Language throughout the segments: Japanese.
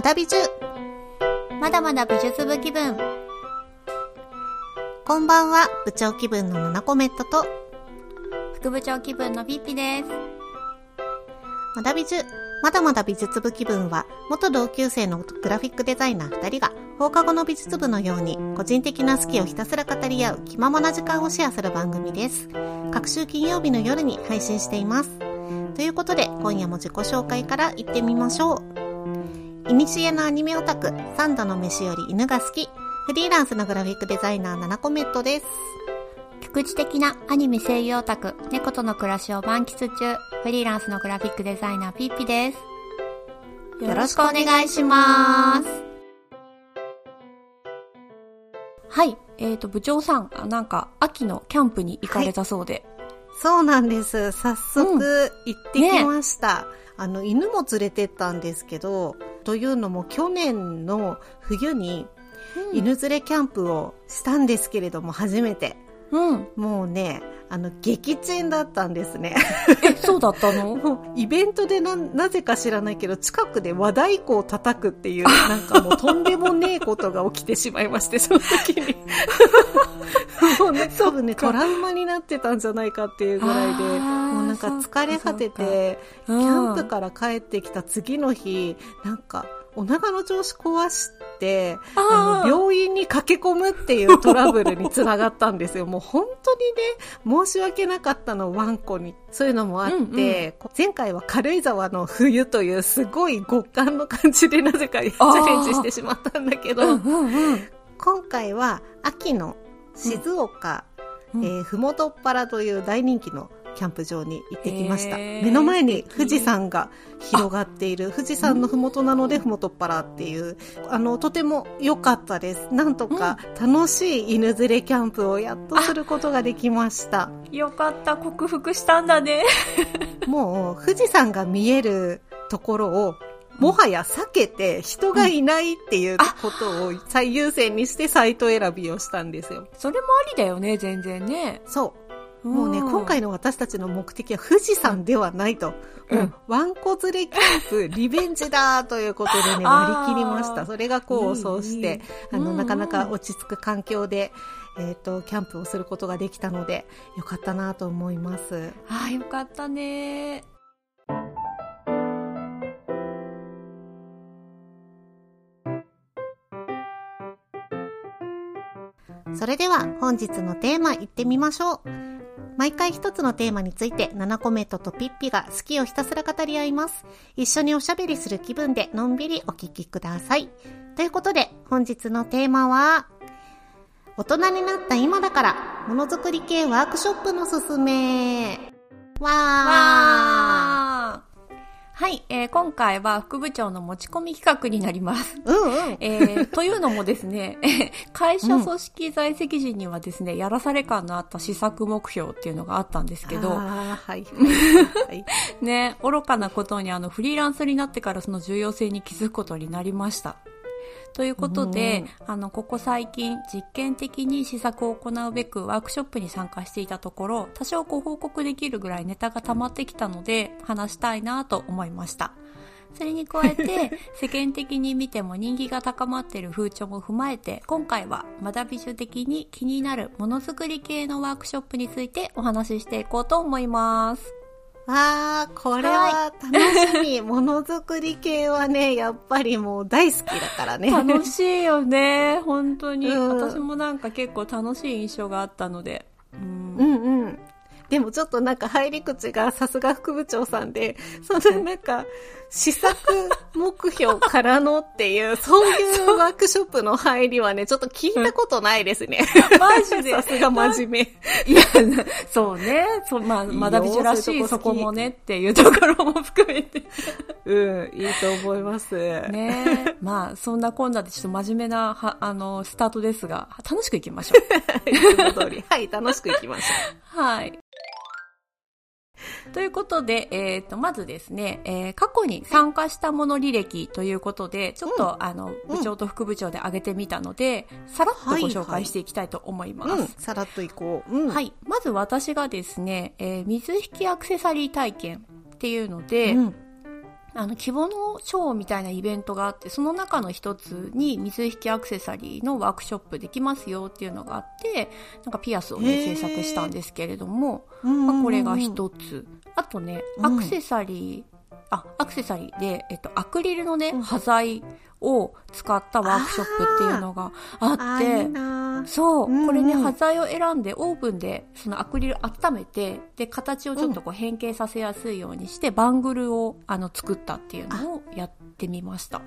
まだ美術。まだまだ美術部気分。こんばんは。部長気分のナナコメットと。副部長気分のピッピです。まだ美術。まだまだ美術部気分は元同級生のグラフィックデザイナー2人が放課後の美術部のように個人的な好きをひたすら語り合う気ままな時間をシェアする番組です。各週金曜日の夜に配信しています。ということで今夜も自己紹介から行ってみましょういにしえのアニメオタク三度の飯より犬が好きフリーランスのグラフィックデザイナーナナコメットです局地的なアニメ声優オタク、猫との暮らしを満喫中、フリーランスのグラフィックデザイナーピッピです。よろしくお願いしますはい、えーと、部長さん、あなんか、秋のキャンプに行かれたそうで。そうなんです。早速行ってきました。あの、犬も連れてったんですけど、というのも去年の冬にうん犬連れキャンプをしたんですけれども、初めて。うん。もうね、あの、撃沈だったんですね。え、そうだったの？イベントでな、なぜか知らないけど、近くで和太鼓を叩くっていう、なんかもうとんでもねえことが起きてしまいまして、その時に。もうね、多分ね、トラウマになってたんじゃないかっていうぐらいで、もうなんか疲れ果てて、キうん。ャンプから帰ってきた次の日、なんか、お腹の調子壊して、あの、病院に駆け込むっていうトラブルにつながったんですよ。もう本当にね、申し訳なかったの、ワンコに。そういうのもあって、うんうん前回は軽井沢の冬というすごい極寒の感じでなぜかチャレンジしてしまったんだけど、うんうんうん。今回は秋の静岡、うんえーふもとっぱらという大人気のキャンプ場に行ってきました。目の前に富士山が広がっている、富士山のふもとなのでふもとっぱらっていう、あの、とても良かったです。なんとか楽しい犬連れキャンプをやっとすることができました。よかった、克服したんだね。もう富士山が見えるところを、もはや避けて人がいないっていうことを最優先にしてサイト選びをしたんですよ。それもありだよね、全然ね。そう。もうね、今回の、の私たちの目的は富士山ではないと。うんもうワンコ連れキャンプ、リベンジだということでね、割り切りました。それが功を奏して、いいいいあの、なかなか落ち着く環境で、えっ、と、キャンプをすることができたので、よかったなと思います。ああ、よかったね。それでは本日のテーマいってみましょう。毎回一つのテーマについて7コメットとピッピが好きをひたすら語り合います。一緒におしゃべりする気分でのんびりお聞きください。ということで本日のテーマは、大人になった今だから、ものづくり系ワークショップのすすめ。わー。わーはい、えー今回は副部長の持ち込み企画になります。うんうん。えーというのもですね、会社組織在籍時にはですね、やらされ感のあった施策目標っていうのがあったんですけど。はいはい。ね、愚かなことにあのフリーランスになってからその重要性に気づくことになりました。ということで、あの、ここ最近実験的に施策を行うべくワークショップに参加していたところ、多少ご報告できるぐらいネタが溜まってきたので、話したいなと思いました。それに加えて、世間的に見ても人気が高まっている風潮も踏まえて、今回はまだ美術的に気になるものづくり系のワークショップについてお話ししていこうと思います。わー、これは楽しみ。ものづくり系はね、やっぱりもう大好きだからね。楽しいよね、本当に。うん私もなんか結構楽しい印象があったので。うんうんうん。でもちょっとなんか入り口がさすが副部長さんで、そのなんか、試作目標からのっていう、そういうワークショップの入りはね、ちょっと聞いたことないですね。マジでさすが真面目。いや、そうね。そう、まあ、まだ美女らしいそこもねっていうところも含めて。うん、いいと思います。ねまあ、そんなこんなでちょっと真面目な、は、あの、スタートですが、楽しくいきましょう。いつも通り。はい、楽しくいきましょはい。ということで、えっ、と、まずですね、えー過去に参加したもの履歴ということで、ちょっと、あの、部長と副部長で挙げてみたので、さらっとご紹介していきたいと思います。う。うん、さらっといこう。うん。。はいい。まず私がですね、えー水引きアクセサリー体験っていうので、うん。あの、希望のショーみたいなイベントがあって、その中の一つに水引きアクセサリーのワークショップできますよっていうのがあって、なんかピアスをね、制作したんですけれども、まあ、これが一つ。あとね、アクセサリー、あ、アクセサリーで、えっと、アクリルのね、端材を使ったワークショップっていうのがあって、そう、これね、端材を選んでオーブンでそのアクリル温めて、で、形をちょっとこう変形させやすいようにして、バングルをあの作ったっていうのをやってみました。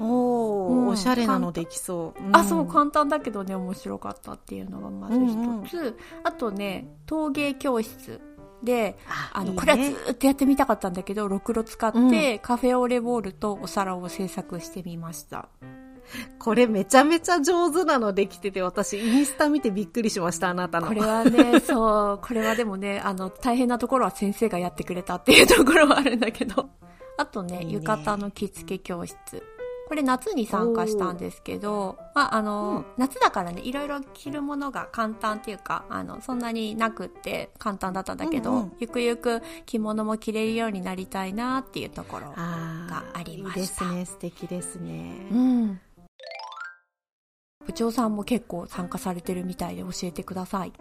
おお、うん、おしゃれなのできそう、うん、あそう簡単だけどね面白かったっていうのがまず一つ、うんうん、あとね陶芸教室で、あの、これはずっとやってみたかったんだけど、ろくろ使って、カフェオレボールとお皿を制作してみました。これめちゃめちゃ上手なのできてて、私インスタ見てびっくりしました、あなたの。これはね、そう、これはでもね、あの、大変なところは先生がやってくれたっていうところはあるんだけど。あとね、いいね浴衣の着付け教室。これ夏に参加したんですけど、まあ、あの、うん、夏だからね、いろいろ着るものが簡単っていうか、あの、そんなになくって簡単だったんだけど、うんうん、ゆくゆく着物も着れるようになりたいなっていうところがありました。いいですね、素敵ですね。うん。部長さんも結構参加されてるみたいで教えてください。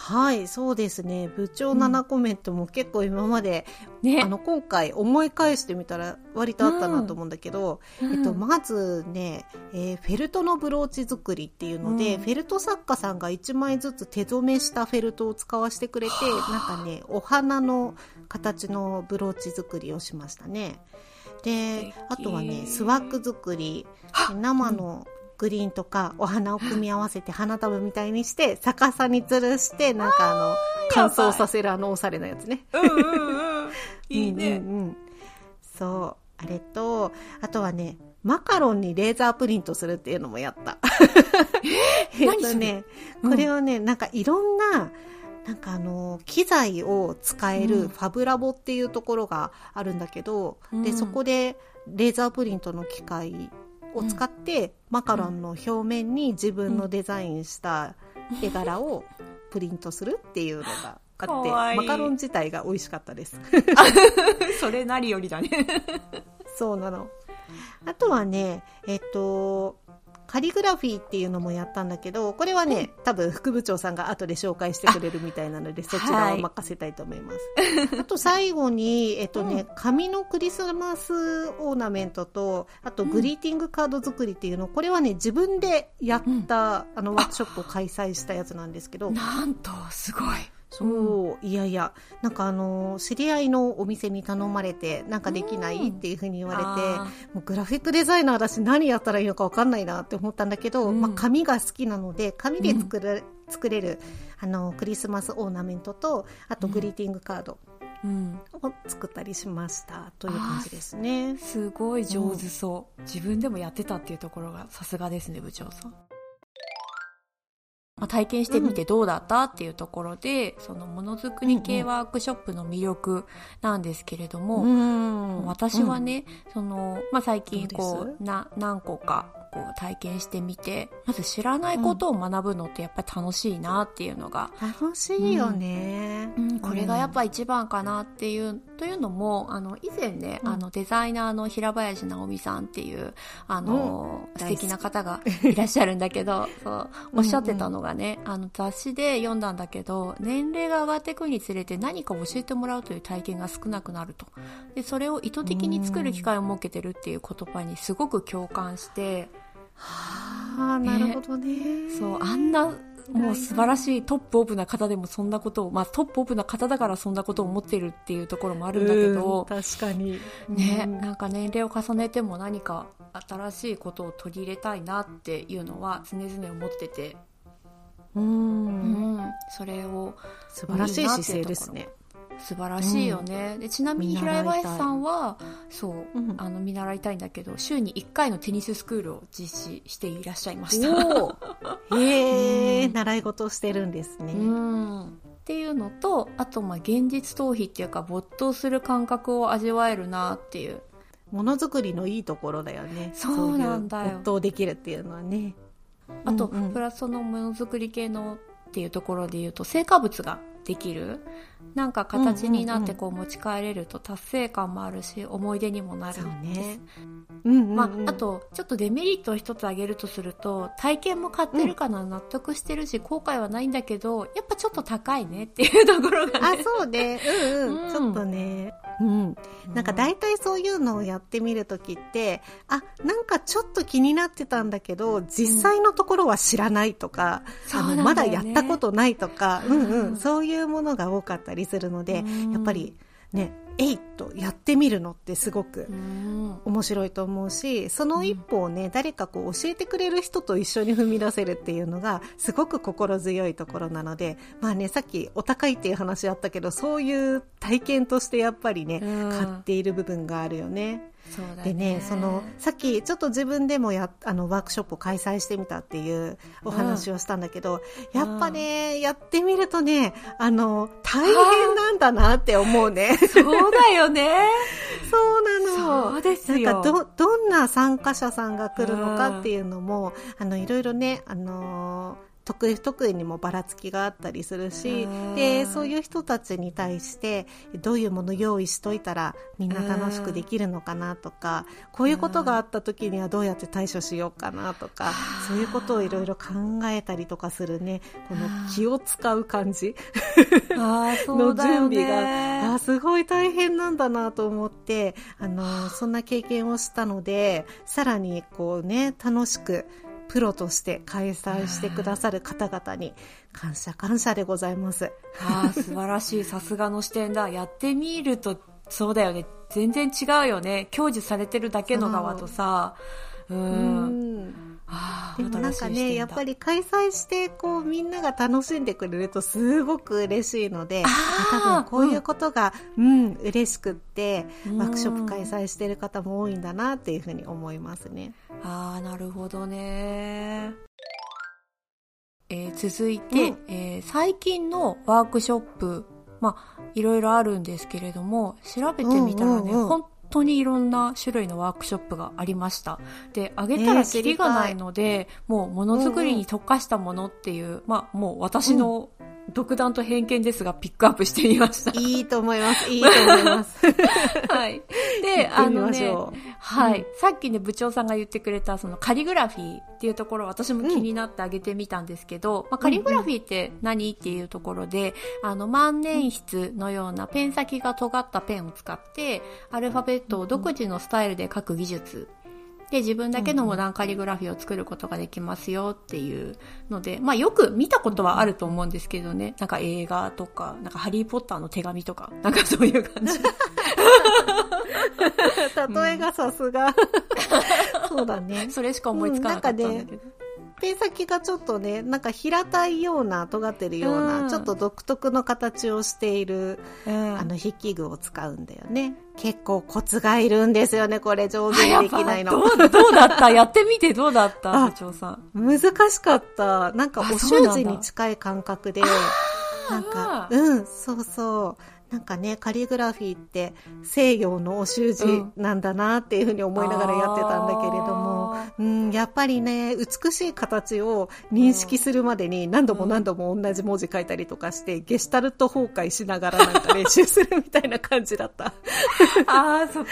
はい、そうですね。部長7コメントも結構今まで、うんね、あの、今回思い返してみたら割とあったなと思うんだけど、うん、えっと、まずね、えー、フェルトのブローチ作りっていうので、うん、フェルト作家さんが1枚ずつ手染めしたフェルトを使わせてくれて、なんかね、お花の形のブローチ作りをしましたね。で、あとはね、スワッグ作り、生のグリーンとかお花を組み合わせて花束みたいにして逆さに吊るしてなんかあの乾燥させるあのおしゃれなやつね。うんうんうん。いいね。うんうん、そう。あれと、あとはね、マカロンにレーザープリントするっていうのもやった。え？っとね、これはね、なんかいろんな、なんかあの、機材を使えるファブラボっていうところがあるんだけど、うん、で、そこでレーザープリントの機械を使って、マカロンの表面に自分のデザインした絵柄をプリントするっていうのがあって、マカロン自体が美味しかったです。それなりよりだねそうなの。あとはね、えっと、カリグラフィーっていうのもやったんだけど、これはね、多分副部長さんが後で紹介してくれるみたいなので、そちらを任せたいと思います。はい、あと最後に、えっとね、うん、紙のクリスマスオーナメントと、あとグリーティングカード作りっていうの、これはね、自分でやった、うん、あの、ワークショップを開催したやつなんですけど。なんと、すごい。そう、いやいや、なんかあの、知り合いのお店に頼まれて、なんかできないっていうふうに言われて、もうグラフィックデザイナーだし何やったらいいのかわかんないなって思ったんだけど、うん、まあ紙が好きなので、紙で作る、うん、作れる、あの、クリスマスオーナメントと、あとグリーティングカード。うん、を作ったりしましたという感じですね。すごい上手そう、自分でもやってたっていうところがさすがですね部長さんまあ、体験してみてどうだったっていうところで、そのものづくり系ワークショップの魅力なんですけれども、私はね、その、まあ、最近こう、な、何個かこう体験してみて、まず知らないことを学ぶのってやっぱり楽しいなっていうのが。楽しいよね、うん、これがやっぱ一番かなっていう、というのも、あの、以前ね、あの、デザイナーの平林直美さんっていう、あの、素敵な方がいらっしゃるんだけど、そう、おっしゃってたのがね、あの、雑誌で読んだんだけど、年齢が上がっていくにつれて何か教えてもらうという体験が少なくなると。で、それを意図的に作る機会を設けてるっていう言葉にすごく共感して、はあ、なるほどね。そう、あんな、もう素晴らしいトップオブな方でもそんなことを、まあトップオブな方だからそんなことを思ってるっていうところもあるんだけど、確かに。ね、なんか年齢を重ねても何か新しいことを取り入れたいなっていうのは常々思ってて、うん、うん、それを素晴らしい姿勢ですね。素晴らしいよね、うん、でちなみに平井林さんはそう、うん、あの見習いたいんだけど週に1回のテニススクールを実施していらっしゃいました。へえ、うん、習い事をしてるんですね、っていうのとあとまあ現実逃避っていうか没頭する感覚を味わえるなっていう。ものづくりのいいところだよね。そうなんだよ。没頭できるっていうのはね。あと、うんうん、プラスそのものづくり系のっていうところで言うと成果物ができる？なんか形になってこう持ち帰れると達成感もあるし思い出にもなるんです、ね。うんうんうん、まあ、あとちょっとデメリットを一つ挙げるとすると体験も買ってるかな、納得してるし後悔はないんだけどやっぱちょっと高いねっていうところがね。あそうね。うんうん、うん、ちょっとね。うん。なんか大体そういうのをやってみるときって、あ、なんかちょっと気になってたんだけど、実際のところは知らないとか、うん、あの、まだやったことないとか、うんうん、そういうものが多かったりするので、やっぱりね、えいとやってみるのってすごく面白いと思うし、その一歩をね、誰かこう教えてくれる人と一緒に踏み出せるっていうのがすごく心強いところなので、まあね、さっきお高いっていう話あったけど、そういう体験としてやっぱりね、買っている部分があるよね。ね、でね、その、さっきちょっと自分でもや、あの、ワークショップを開催してみたっていうお話をしたんだけど、うん、やっぱね、やってみるとね、あの、大変なんだなって思うね。そうだよね。そうなの。そうですよ。なんかど、どんな参加者さんが来るのかっていうのも、あの、いろいろね、あのー得意不得意にもばらつきがあったりするし、で、そういう人たちに対して、どういうもの用意しといたらみんな楽しくできるのかなとか、こういうことがあった時にはどうやって対処しようかなとか、そういうことをいろいろ考えたりとかするね、この気を使う感じ。の準備が、あすごい大変なんだなと思って、あの、そんな経験をしたので、さらにこうね、楽しく、プロとして開催してくださる方々に感謝感謝でございます。ああ、素晴らしい。さすがの視点だ。やってみると、そうだよね。全然違うよね。享受されてるだけの側とさ。うん。うんでもなんかね、やっぱり開催して、こう、みんなが楽しんでくれるとすごく嬉しいので、多分こういうことが、うん、うん、嬉しくって、ワークショップ開催してる方も多いんだなっていうふうに思いますね。ああ、なるほどね。えー、続いて、うん、えー、最近のワークショップ、まあ、いろいろあるんですけれども、調べてみたらね、うんうんうん当にいろんな種類のワークショップがありました。で、あげたらキリがないので、えー、もうものづくりに特化したものっていう、うんうん、まあもう私の独断と偏見ですが、ピックアップしてみました。いいと思います。いいと思います。はい。で、あのね、はい、うん、さっきね、部長さんが言ってくれた、そのカリグラフィーっていうところ、私も気になってあげてみたんですけど、うん、まあ、カリグラフィーって何？っていうところで、あの、万年筆のようなペン先が尖ったペンを使って、アルファベットを独自のスタイルで書く技術で、自分だけのモダンカリグラフィーを作ることができますよっていうので、まあよく見たことはあると思うんですけどね。なんか映画とか、なんかハリーポッターの手紙とか、なんかそういう感じ。例えがさすが。そうだね。それしか思いつかなかったんだけど。ペン先がちょっとね、なんか平たいような、尖ってるような、うん、ちょっと独特の形をしている、うん、あの筆記具を使うんだよね。結構コツがいるんですよね、これ上手にできないの。どう、どうだった？やってみてどうだった？部長さん。難しかった。なんかお習字に近い感覚で、なんか、うん、そうそう。なんかね、カリグラフィーって西洋のお習字なんだなっていうふうに思いながらやってたんだけれども、うん、やっぱりね、美しい形を認識するまでに何度も何度も同じ文字書いたりとかして、ゲシュタルト崩壊しながらなんか練習するみたいな感じだった。ああ、そこら辺は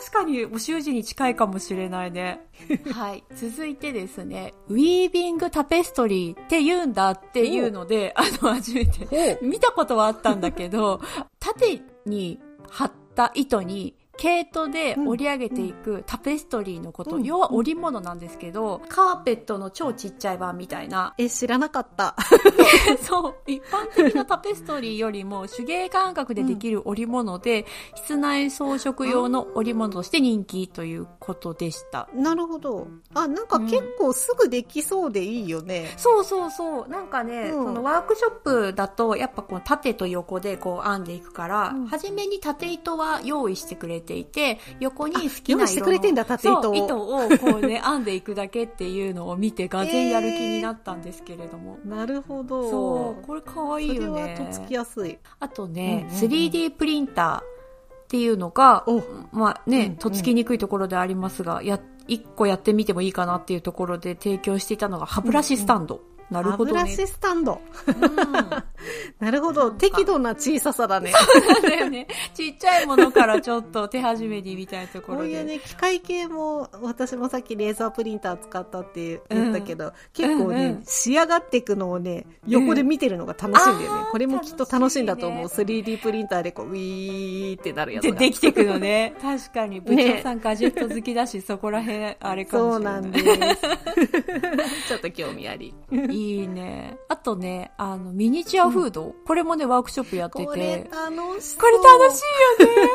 確かにお習字に近いかもしれないね。はい。続いてですね、ウィービングタペストリーって言うんだっていうので、あの、初めて見たことはあったんだけど、縦に張った糸に毛糸で織り上げていくタペストリーのこと、うん、要は織物なんですけど、カーペットの超ちっちゃい版みたいな。え、知らなかった。そう、一般的なタペストリーよりも手芸感覚でできる織物で、うん、室内装飾用の織物として人気ということでした。なるほど。あ、なんか結構すぐできそうでいいよね。うん、そうそうそう。なんかね、そのワークショップだと、やっぱこう縦と横でこう編んでいくから、初めに縦糸は用意してくれていて、横に好きな色の糸糸をこうね、編んでいくだけっていうのを見て、がぜんやる気になったんですけれども。えー、なるほど。そう、これかわいいよね。それはとっつきやすい。あとね、うんうんうん、3D プリンターっていうのが、まあね、とっつきにくいところでありますが、や、一個やってみてもいいかなっていうところで提供していたのが歯ブラシスタンド。うんうんなるほどね。歯ブラシスタンド。うんなるほど。適度な小ささだね。そうだよね。ちっちゃいものからちょっと手始めにみたいなところで。こういうね、機械系も、私もさっきレーザープリンター使ったって言ったけど、結構ね、うんうん仕上がっていくのをね、横で見てるのが楽しいんだよね。あーこれもきっと楽しいんだと思う。楽し 3D プリンターでこう、ウィーってなるやつで、が。できてくのね。確かに。部長さんガジェット好きだし、そこら辺、あれかもそうしれな。ないんです。ちょっと興味あり。いいね。あとね、あの、ミニチュアフード。これもね、ワークショップやってて。これ楽しそう。これ楽しいよね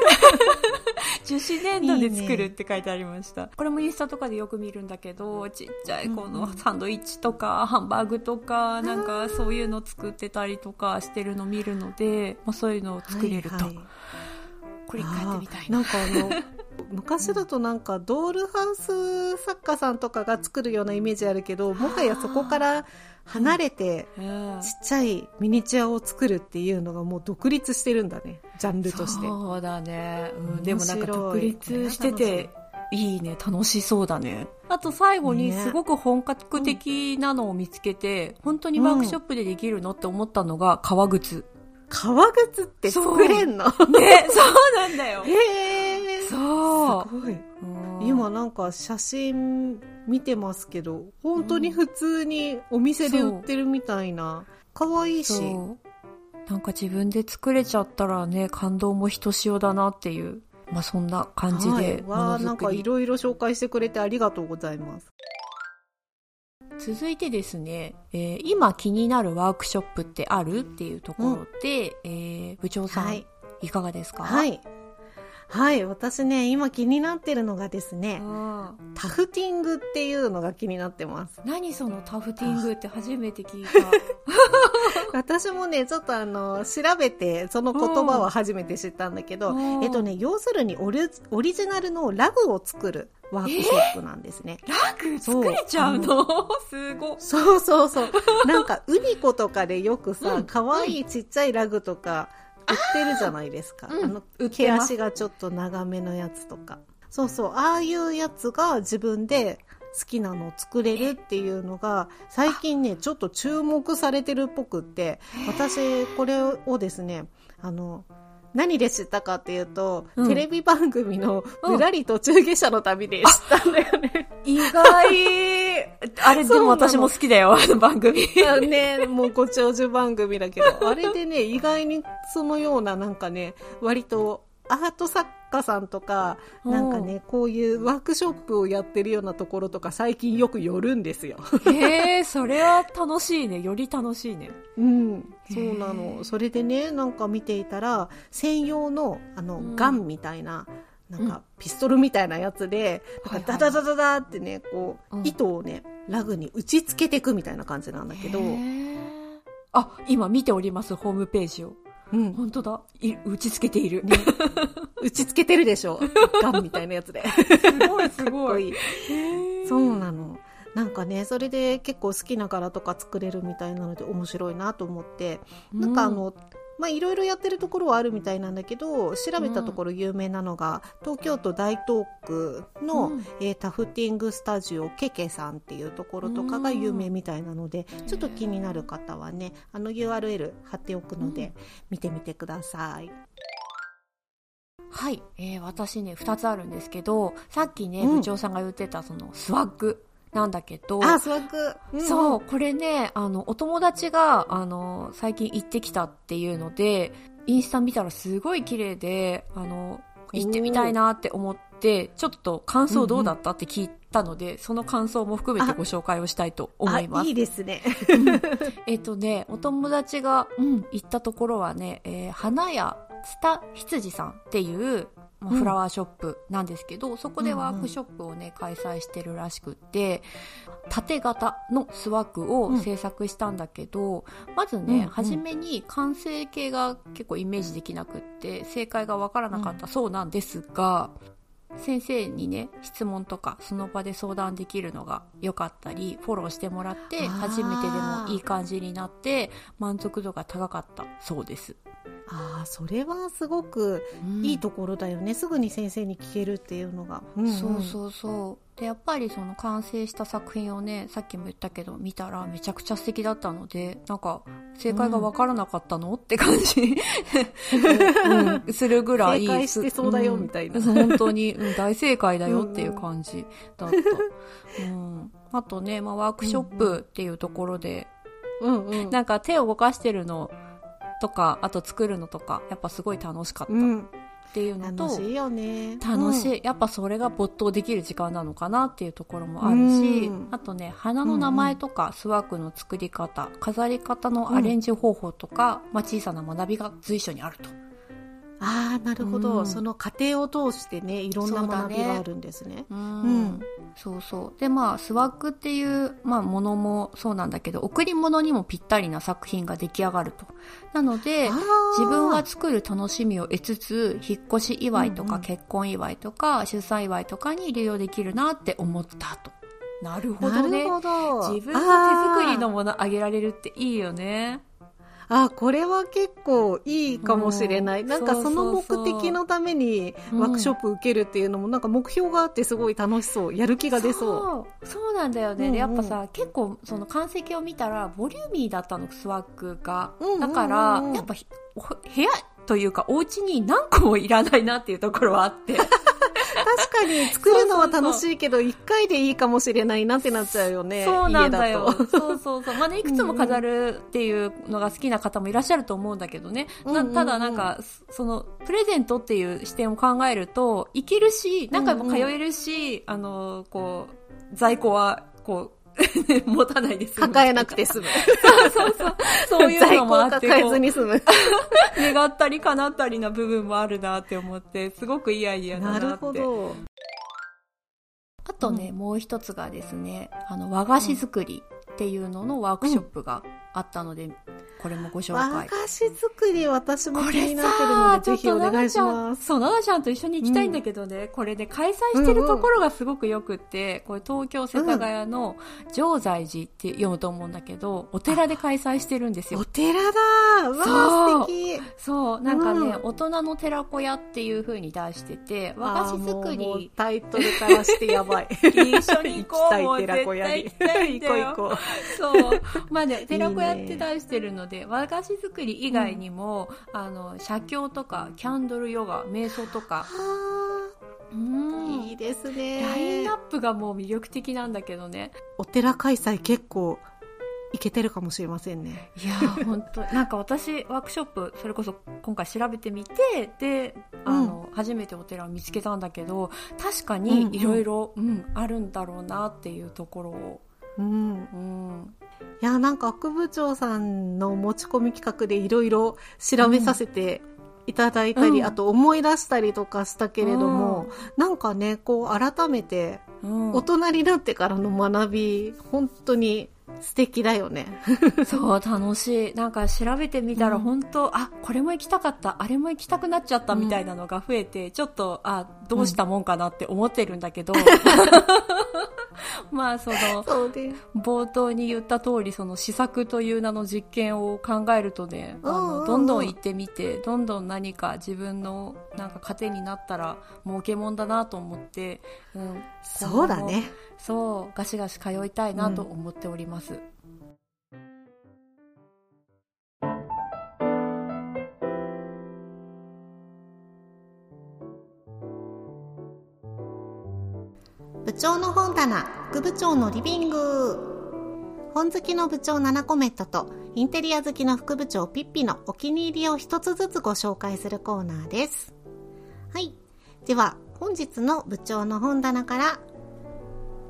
樹脂粘土で作るいいねって書いてありました。これもインスタとかでよく見るんだけど、ちっちゃいこのうんうんサンドイッチとか、ハンバーグとか、なんかそういうの作ってたりとかしてるの見るので、まあ、そういうのを作れると。はいはいこれ一回やってみたいなんかあの、昔だとなんかドールハウス作家さんとかが作るようなイメージあるけど、もはやそこから離れて、うんちっちゃいミニチュアを作るっていうのがもう独立してるんだね。ジャンルとして。そうだね。うん、でもなんか独立してて、いいね、楽しそうだね。あと最後にねすごく本格的なのを見つけて、本当にワークショップでできるのって思ったのが革靴。革靴って作れんの？ね、そうなんだよ。へー。そう。すごい。うん今なんか写真見てますけど、本当に普通にお店で売ってるみたいな。可愛いし。なんか自分で作れちゃったらね、感動もひとしおだなっていう。まあそんな感じはいで、わあなんかい。ろいろ紹介してくれてありがとうございます。続いてですね、えー今気になるワークショップってある？っていうところで、えー部長さん、はいい、かがですか？はい。はい、私ね、今気になってるのがですね、うんタフティングっていうのが気になってます。何そのタフティングって初めて聞いた。私もね、ちょっとあの、調べて、その言葉は初めて知ったんだけど、うんえっとね、要するにオリオリジナルのラグを作るワークショップなんですね。ラグ作れちゃうの？すごい。そうそうそう。なんか、ウニコとかでよくさうん、可愛いちっちゃいラグとか売ってるじゃないですか。うんあの、毛足がちょっと長めのやつとか。そうそう、ああいうやつが自分で好きなのを作れるっていうのが、最近ね、ちょっと注目されてるっぽくって、私、これをですね、あの、何で知ったかっていうと、うんテレビ番組のうんぶらり途中下車の旅で知ったんだよね。意外。あれでも私も好きだよ、あの番組。あね、もうご長寿番組だけど、あれでね、意外にそのようななんかね、割とアート作家さんとか、なんかね、こういうワークショップをやってるようなところとか最近よく寄るんですよ。へえ、それは楽しいね。より楽しいね。うん、そうなへの。ーそれでね、なんか見ていたら、専用の、あの、うんガンみたいな、なんうんか、ピストルみたいなやつで、んかダダダダダってね、こう、うん糸をね、ラグに打ち付けていくみたいな感じなんだけど、あ、今見ております、ホームページを。うん、本当だ。い打ち付けている。ね、打ち付けてるでしょ。ガンみたいなやつで。すごい、す かっこいそうなの。なんかね、それで結構好きな柄とか作れるみたいなので面白いなと思って、なんかあの、まあ、いろいろやってるところはあるみたいなんだけど、調べたところ有名なのが、東京都大東区の、うん。えータフティングスタジオケケさんっていうところとかが有名みたいなので、ちょっと気になる方はね、あの URL 貼っておくので、見てみてください。はい、えー私ね、二つあるんですけど、さっきね、うん。部長さんが言ってた、その、スワッグなんだけど、あ、スワッグ。うんそう、これね、あの、お友達が、あの、最近行ってきたっていうので、インスタ見たらすごい綺麗で、あの、行ってみたいなって思って、ちょっと感想どうだったって聞いたので、その感想も含めてご紹介をしたいと思いますあいい。ですね。えっとね、お友達が、うん、行ったところはね、えー花屋ツタ羊さんっていう、まあうんフラワーショップなんですけど、そこでワークショップをね、開催してるらしくって、縦型のスワッグを制作したんだけど、まずね、うんうん。初めに完成形が結構イメージできなくって、正解がわからなかったそうなんですが、先生にね、質問とかその場で相談できるのが良かったり、フォローしてもらって、初めてでもいい感じになって、満足度が高かったそうです。ああそれはすごくいいところだよね、うん、すぐに先生に聞けるっていうのが、うんうん、そうそうそう。でやっぱりその完成した作品をねさっきも言ったけど見たらめちゃくちゃ素敵だったのでなんか正解が分からなかったの、うん、って感じ、うん、するぐらい正解してそうだよみたいな、本当に、大正解だよっていう感じだった、うん。あとね、まあ、ワークショップっていうところで、うんうん、なんか手を動かしてるのとか、あと作るのとか、やっぱすごい楽しかった。っていうのと、楽しいよね。楽しい、うん、やっぱそれが没頭できる時間なのかなっていうところもあるし、うん、あとね、花の名前とか、スワークの作り方、飾り方のアレンジ方法とか、まあ、小さな学びが随所にあると。ああ、なるほど、うん、その過程を通してね、いろんな学びがあるんですね。うねうん。そうそう。で、まあ、スワッグっていう、まあ、ものもそうなんだけど、贈り物にもぴったりな作品が出来上がると。なので、自分が作る楽しみを得つつ、引っ越し祝いとか結婚祝いとか、出産祝いとかに利用できるなって思ったと。なるほどね。自分の手作りのものあげられるっていいよね。あ、これは結構いいかもしれない。うん、なんかその目的のためにワークショップ受けるっていうのもなんか目標があってすごい楽しそう。やる気が出そう。そうなんだよね。うんうん、で、やっぱさ、結構その完成を見たらボリューミーだったの、スワッグが。だから、やっぱ部屋というかお家に何個もいらないなっていうところはあって。確かに作るのは楽しいけど、一回でいいかもしれないなってなっちゃうよね。そうなんだよ。そうそうそう。まあね、いくつも飾るっていうのが好きな方もいらっしゃると思うんだけどね。ただなんか、その、プレゼントっていう視点を考えると、いけるし、何回も通えるし、うんうん、あの、こう、在庫は、こう、持たないです抱えなくて済む。そうそうそう。そういうのもあって。抱えずに済む。願ったり叶ったりな部分もあるなって思って、すごくいいアイディアだなって。なるほど。あとね、うん、もう一つがですね、あの、和菓子作りっていうののワークショップがあったので、これもご紹介。和菓子作り私も気になってるので、ぜひお願いします。そう、ななちゃんと一緒に行きたいんだけどね、うん、これで開催してるところがすごくよくって、これ東京世田谷の常在寺って読むと思うんだけど、お寺で開催してるんですよ。お寺だわ素敵そう、なんかね、大人の寺子屋っていう風に出してて、和菓子作り。タイトルからしてやばい。一緒に行こう。行きたい寺子屋に。行こう行こう。そう。まあね、寺子屋って出してるので、和菓子作り以外にも、うん、あの写経とかキャンドルヨガ瞑想とか。うん、いいですね。ラインナップがもう魅力的なんだけどね。お寺開催結構いけてるかもしれませんね。いや本当なんか私ワークショップそれこそ今回調べてみてであの、うん、初めてお寺を見つけたんだけど確かにいろいろあるんだろうなっていうところを。うん、うんいや、なんか、悪部長さんの持ち込み企画でいろいろ調べさせていただいたり、うん、あと思い出したりとかしたけれども、うん、なんかね、こう、改めて、大人になってからの学び、本当に素敵だよね。そう、楽しい。なんか調べてみたら本当、うん、あ、これも行きたかった、あれも行きたくなっちゃったみたいなのが増えて、うん、ちょっと、あ、どうしたもんかなって思ってるんだけど、まあその冒頭に言った通りその試作という名の実験を考えるとねあのどんどん行ってみてどんどん何か自分のなんか糧になったら儲けもんだなと思って、うん、そうだねそうガシガシ通いたいなと思っております、うん部長の本棚、副部長のリビング。本好きの部長7コメントと、インテリア好きの副部長ピッピのお気に入りを一つずつご紹介するコーナーです。はい。では、本日の部長の本棚から、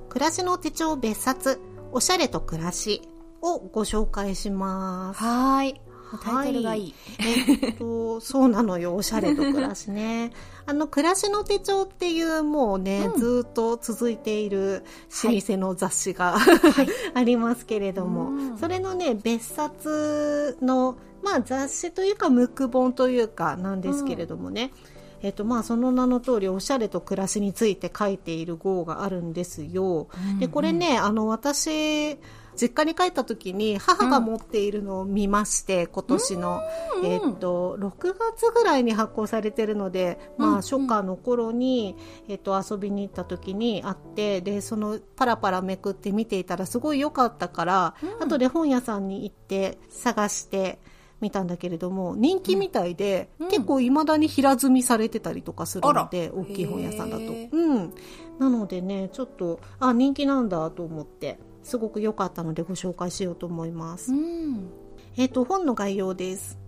暮らしの手帳別冊、おしゃれと暮らしをご紹介します。はい。タイトルがいい。えっと、そうなのよ、おしゃれと暮らしね。あの、暮らしの手帳っていうもうね、うん、ずっと続いている老舗の雑誌が、はい、ありますけれども、うん、それのね、別冊の、まあ雑誌というか、ムック本というかなんですけれどもね、うん、えっとまあ、その名の通りおしゃれと暮らしについて書いている号があるんですよ。うんうん、でこれねあの私実家に帰った時に母が持っているのを見まして、今年の、うんえっと、6月ぐらいに発行されてるので、まあ、うん。初夏の頃に、えっと、遊びに行った時にあって、で、その、パラパラめくって見ていたらすごい良かったから、うん。後で本屋さんに行って探してみたんだけれども、人気みたいで、うん結構未だに平積みされてたりとかするので、大きい本屋さんだと。うん。なのでね、ちょっと、あ、人気なんだと思って、すごく良かったのでご紹介しようと思います。うん。えっ、と、本の概要です。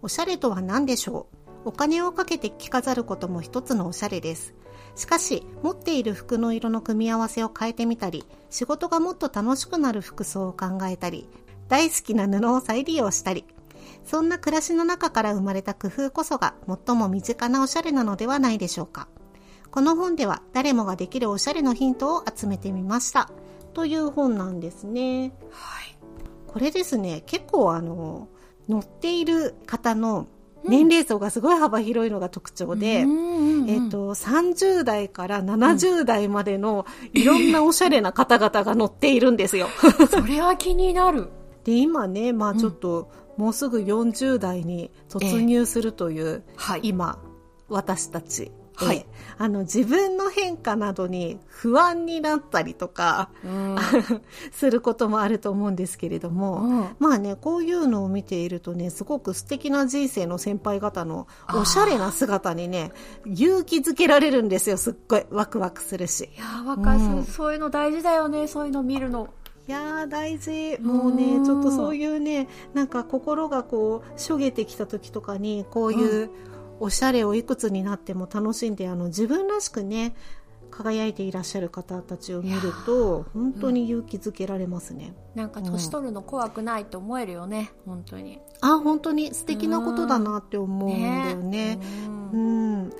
おしゃれとは何でしょう？お金をかけて着飾ることも一つのおしゃれです。しかし、持っている服の色の組み合わせを変えてみたり、仕事がもっと楽しくなる服装を考えたり、大好きな布を再利用したり、そんな暮らしの中から生まれた工夫こそが最も身近なおしゃれなのではないでしょうか。この本では誰もができるおしゃれのヒントを集めてみました。という本なんですね。はい。これですね、結構あの、乗っている方の年齢層がすごい幅広いのが特徴で、えっ、と、30代から70代までのいろんなおしゃれな方々が乗っているんですよ。それは気になる。で、今ね、まあちょっと、もうすぐ40代に突入するという、はい。今、私たち。はいであの、自分の変化などに不安になったりとか、うん。することもあると思うんですけれども、うんまあね、こういうのを見ているとね、すごく素敵な人生の先輩方のおしゃれな姿にね、勇気づけられるんですよ、すっごい。ワクワクするし。いやー、わかる、うんそういうの大事だよね、そういうの見るの。いやー大事。もうねう、んちょっとそういうね、なんか心がこう、しょげてきた時とかに、こういうおしゃれをいくつになっても楽しんで、あの、自分らしくね、輝いていらっしゃる方たちを見ると、本当に勇気づけられますね。なんか年取るの怖くないと思えるよね、本当に。あ、本当に素敵なことだなって思うんだよね。ううんん。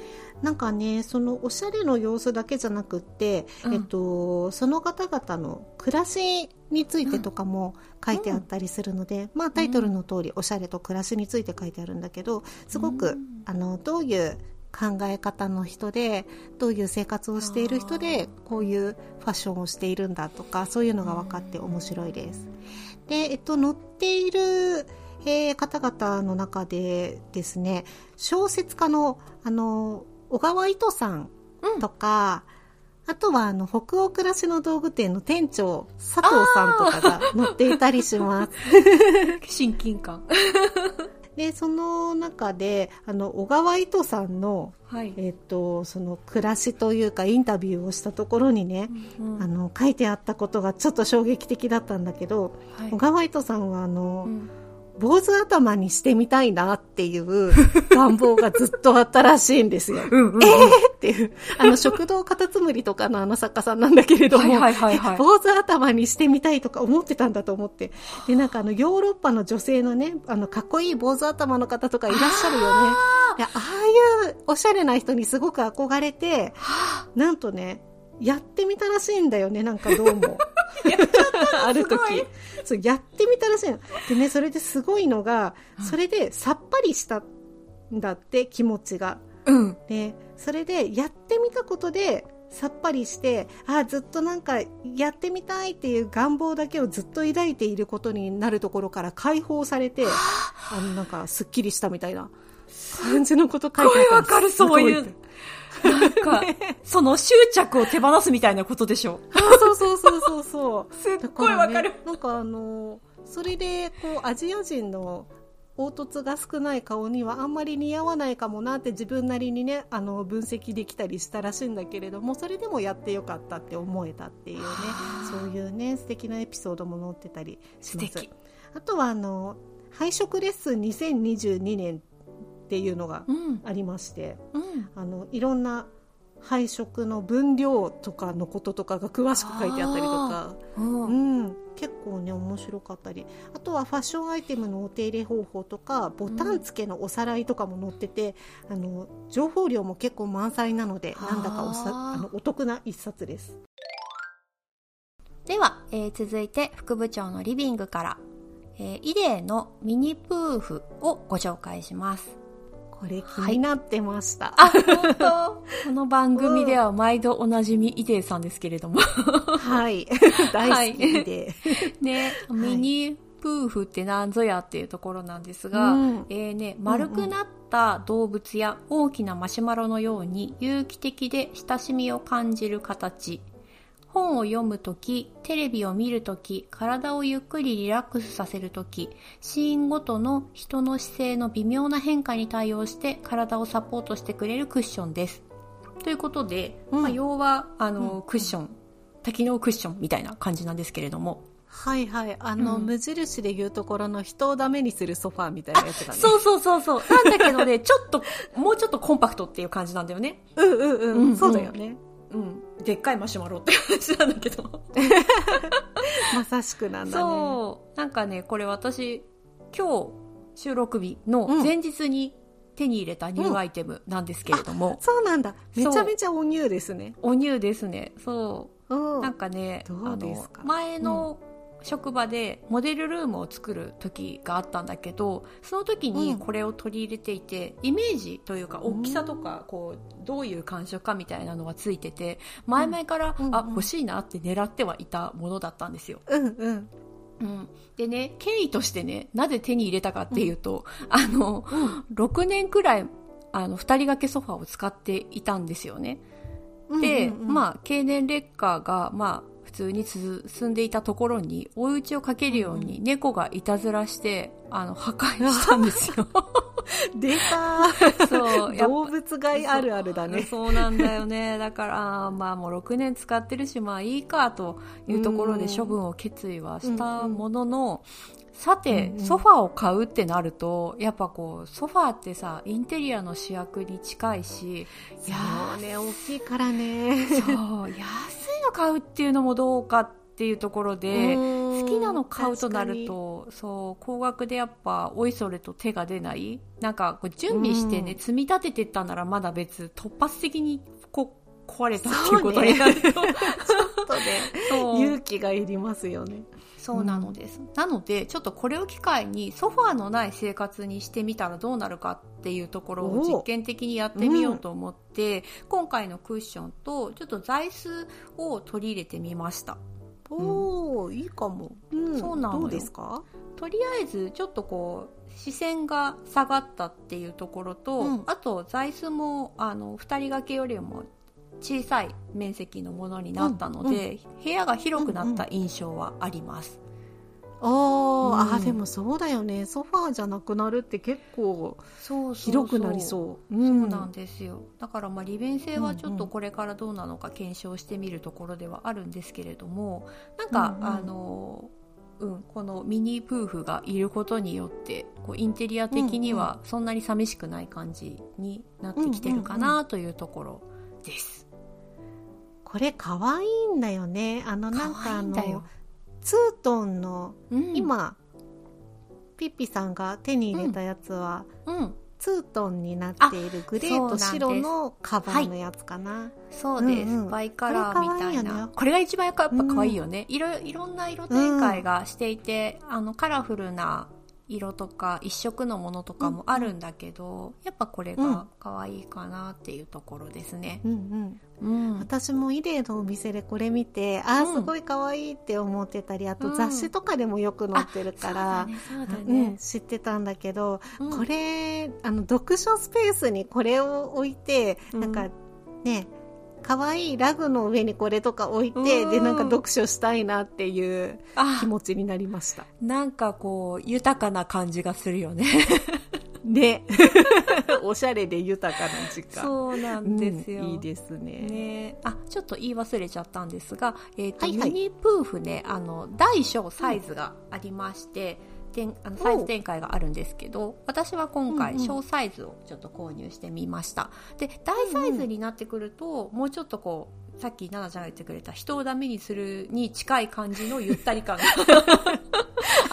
なんかね、そのおしゃれの様子だけじゃなくって、うん。えっと、その方々の暮らしについてとかも書いてあったりするので、まあタイトルの通り、おしゃれと暮らしについて書いてあるんだけど、すごく、うん。あの、どういう考え方の人で、どういう生活をしている人で、こういうファッションをしているんだとか、そういうのが分かって面白いです。で、えっと、載っている、えー方々の中でですね、小説家の、あの、小川糸さんとか、あとは、あの、北欧暮らしの道具店の店長、佐藤さんとかが載っていたりします。親近感。で、その中で、あの、小川糸さんの、はい。えっと、その暮らしというかインタビューをしたところにね、あの、書いてあったことがちょっと衝撃的だったんだけど、はい小川糸さんはあの、うん坊主頭にしてみたいなっていう願望がずっとあったらしいんですよ。うんうんうん。っていう、あの、食堂カタツムリとかのあの作家さんなんだけれども、はいはいはいはい坊主頭にしてみたいとか思ってたんだと思って。で、なんかあの、ヨーロッパの女性のね、あの、かっこいい坊主頭の方とかいらっしゃるよね。でああいうおしゃれな人にすごく憧れて、なんとね、やってみたらしいんだよね、なんかどうも。ある時すごい。そう、やってみたらしいの。でね、それですごいのが、それでさっぱりしたんだって、気持ちが。うん。で、それでやってみたことで、さっぱりして、あずっとなんかやってみたいっていう願望だけをずっと抱いていることになるところから解放されて、あ。のなんかすっきりしたみたいな感じのこと書いてあったんです。すごいわかるそういうなんか、その執着を手放すみたいなことでしょ。あそうそうそうそうそう。すっだごいわかる。なんかあの、それで、こう、アジア人の凹凸が少ない顔にはあんまり似合わないかもなって自分なりにね、あの、分析できたりしたらしいんだけれども、それでもやってよかったって思えたっていうね、そういうね、素敵なエピソードも載ってたりします。あとはあの、配色レッスン2022年っていうのがうん。ありまして、うん。あの、いろんな配色の分量とかのこととかが詳しく書いてあったりとか、うん。うん、結構ね面白かったり。あとはファッションアイテムのお手入れ方法とかボタン付けのおさらいとかも載ってて、あの情報量も結構満載なのではあ。なんだかおさあのお得な一冊です。では、えー続いて副部長のリビングから、えーイデーのミニプーフをご紹介します。これ気になってました。あ、本当？この番組では毎度おなじみイデーさんですけれども。はい。大好きで。ね、いミニプーフって何ぞやっていうところなんですが、うんえーね、丸くなった動物や大きなマシュマロのように有機的で親しみを感じる形。本を読むとき、テレビを見るとき、体をゆっくりリラックスさせるとき、シーンごとの人の姿勢の微妙な変化に対応して体をサポートしてくれるクッションです。ということで、うんまあ、要は、あの、うんクッション、多機能クッションみたいな感じなんですけれども。はいはい。あの、うん無印で言うところの人をダメにするソファーみたいなやつだね。そうそうそうそう。なんだけどね、ちょっと、もうちょっとコンパクトっていう感じなんだよね。うんうんうん。うんうんそうだよね。うん。でっかいマシュマロって感じなんだけど。まさしくなんだね。そう。なんかね、これ私、今日収録日のうん前日に手に入れたニューアイテムなんですけれども、そうなんだ。めちゃめちゃおニューですね。おニューですね。そう。うん。なんかね、どうですか？前の職場でモデルルームを作る時があったんだけど、その時にこれを取り入れていて、イメージというか大きさとか、こう、どういう感触かみたいなのがついてて、前々から、あ、欲しいなって狙ってはいたものだったんですよ。うんうん。うん。でね、経緯としてね、なぜ手に入れたかっていうと、あの、6年くらい、あの、二人掛けソファーを使っていたんですよね。で、あ、まあ、経年劣化が、まあ、普通に進んでいたところに、追い打ちをかけるように猫がいたずらして、あの、破壊したんですよ。出たそう、動物害あるあるだね。そうなんだよね。だから、まあもう6年使ってるし、まあいいかというところで処分を決意はしたものの、さてソファーを買うってなると、やっぱこう、ソファーってさ、インテリアの主役に近いし、そうね、大きいからね。そう、安いの買うっていうのもどうかっていうところで、好きなの買うとなると、そう、高額でやっぱ、おいそれと手が出ない？なんか、こう準備してね、うん積み立ててったならまだ別、突発的にこう、壊れたっていうことになると。ちょっとね、勇気がいりますよね。そうなのです。なので、ちょっとこれを機会にソファーのない生活にしてみたらどうなるかっていうところをお実験的にやってみようと思って、今回のクッションとちょっと座椅子を取り入れてみました。おー、いいかも。うん。そうなのよ。どうですか？とりあえずちょっとこう視線が下がったっていうところと、うん。あと座椅子もあの2人掛けよりも小さい面積のものになったので、部屋が広くなった印象はあります。おー、うんあー、でもそうだよね。ソファーじゃなくなるって結構広くなりそう。そううんなんですよ。だからまあ利便性はちょっとこれからどうなのか検証してみるところではあるんですけれども、なんか、うんうんあの、うん、このミニプーフがいることによって、こうインテリア的にはそんなに寂しくない感じになってきてるかなというところです。これ可愛いんだよね。あの、なんかあ可愛いんだよの、ツートンの、うん、今、ピッピさんが手に入れたやつは、うん、ツートンになっているグレーと白のカバーのやつかな。そうです、うんうん。バイカラーみたいな。ね。これが一番やっぱ可愛いよね。いろいろんな色展開がしていて、あの、カラフルな色とか一色のものとかもあるんだけど、やっぱこれが可愛いかなっていうところですね。うんうん。うん。私もイレーのお店でこれ見て、あーうんすごい可愛いって思ってたり、あとうん雑誌とかでもよく載ってるから、そうん、ね。知ってたんだけど、うんこれ、あの、読書スペースにこれを置いて、うんなんか、ね、可愛いラグの上にこれとか置いて、うんで、なんか読書したいなっていうあ気持ちになりました。なんかこう、豊かな感じがするよね。ね。おしゃれで豊かな時間。そうなんですよ。うんいいですね。ねあ、ちょっと言い忘れちゃったんですが、えっ、と、はいはいミニプーフね、あの、大小サイズがありまして、てんあのサイズ展開があるんですけど、私は今回うんうん小サイズをちょっと購入してみました。で、大サイズになってくると、もうちょっとこう、さっき奈々ちゃんが言ってくれた人をダメにするに近い感じのゆったり感が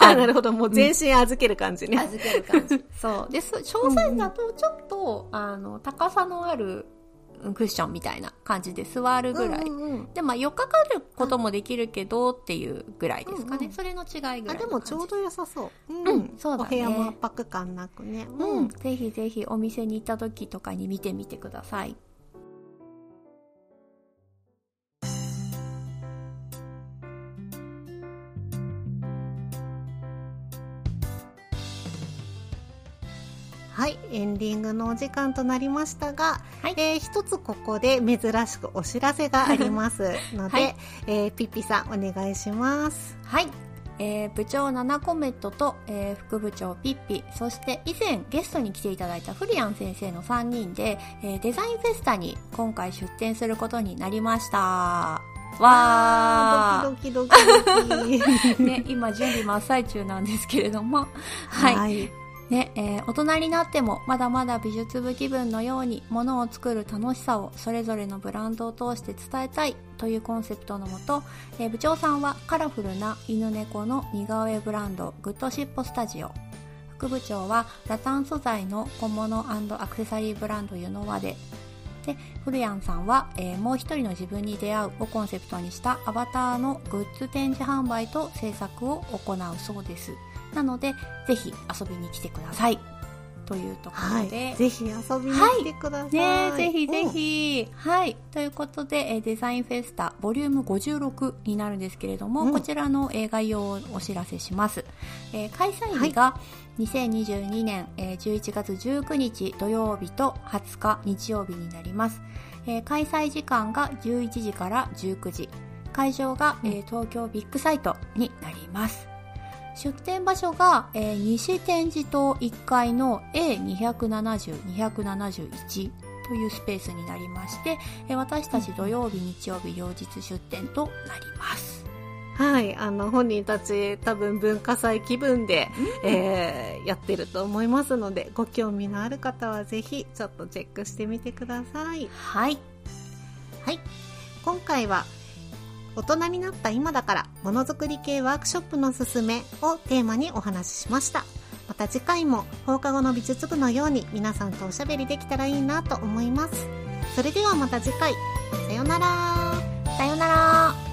あ、なるほど。もう全身預ける感じね。預ける感じ。そう。で、そ小サイズだとちょっと、あの、高さのあるクッションみたいな感じで座るぐらい。うんうんうんで、まあ、4日かることもできるけどっていうぐらいですかね。うんうんそれの違いぐらいでもちょうど良さそう。うんうんそうだねお部屋も圧迫感なくね。うん、ぜひぜひお店に行った時とかに見てみてください。はい、エンディングのお時間となりましたが、はいえー一つここで珍しくお知らせがありますので、はいえーピッピさんお願いします。はい。えー部長ナナコメットと、えー副部長ピッピ、そして以前ゲストに来ていただいたフリアン先生の3人で、えーデザインフェスタに今回出展することになりました。わードキドキドキドキ。ね、今準備真っ最中なんですけれども、はい。はい。ね、えー大人になってもまだまだ美術部気分のように物を作る楽しさをそれぞれのブランドを通して伝えたいというコンセプトのもと、えー部長さんはカラフルな犬猫の似顔絵ブランドグッドシッポスタジオ。副部長はラタン素材の小物アクセサリーブランドユノワで。でフルヤンさんは、えーもう一人の自分に出会うをコンセプトにしたアバターのグッズ展示販売と制作を行うそうです。なのでぜひ遊びに来てくださいというとこはろで、い。ぜひ遊びに来てください。ねぜひぜうん。ひ。はい。ということで、えーデザインフェスタ、ボリューム56になるんですけれども、うんこちらのえー概要をお知らせします。えー開催日が2022年、えー11月19日土曜日と20日日曜日になります。えー開催時間が11時から19時。会場が、えー東京ビッグサイトになります。出展場所が、えー西展示棟1階の A270-271 というスペースになりまして、えー私たち土曜日、日曜日両日出展となります。はい。あの、本人たち多分文化祭気分で、えーやってると思いますので、ご興味のある方はぜひちょっとチェックしてみてください。はい。はい。今回は、大人になった今だから、ものづくり系ワークショップのすすめをテーマにお話ししました。また次回も放課後の美術部のように皆さんとおしゃべりできたらいいなと思います。それではまた次回。さようなら。さようなら。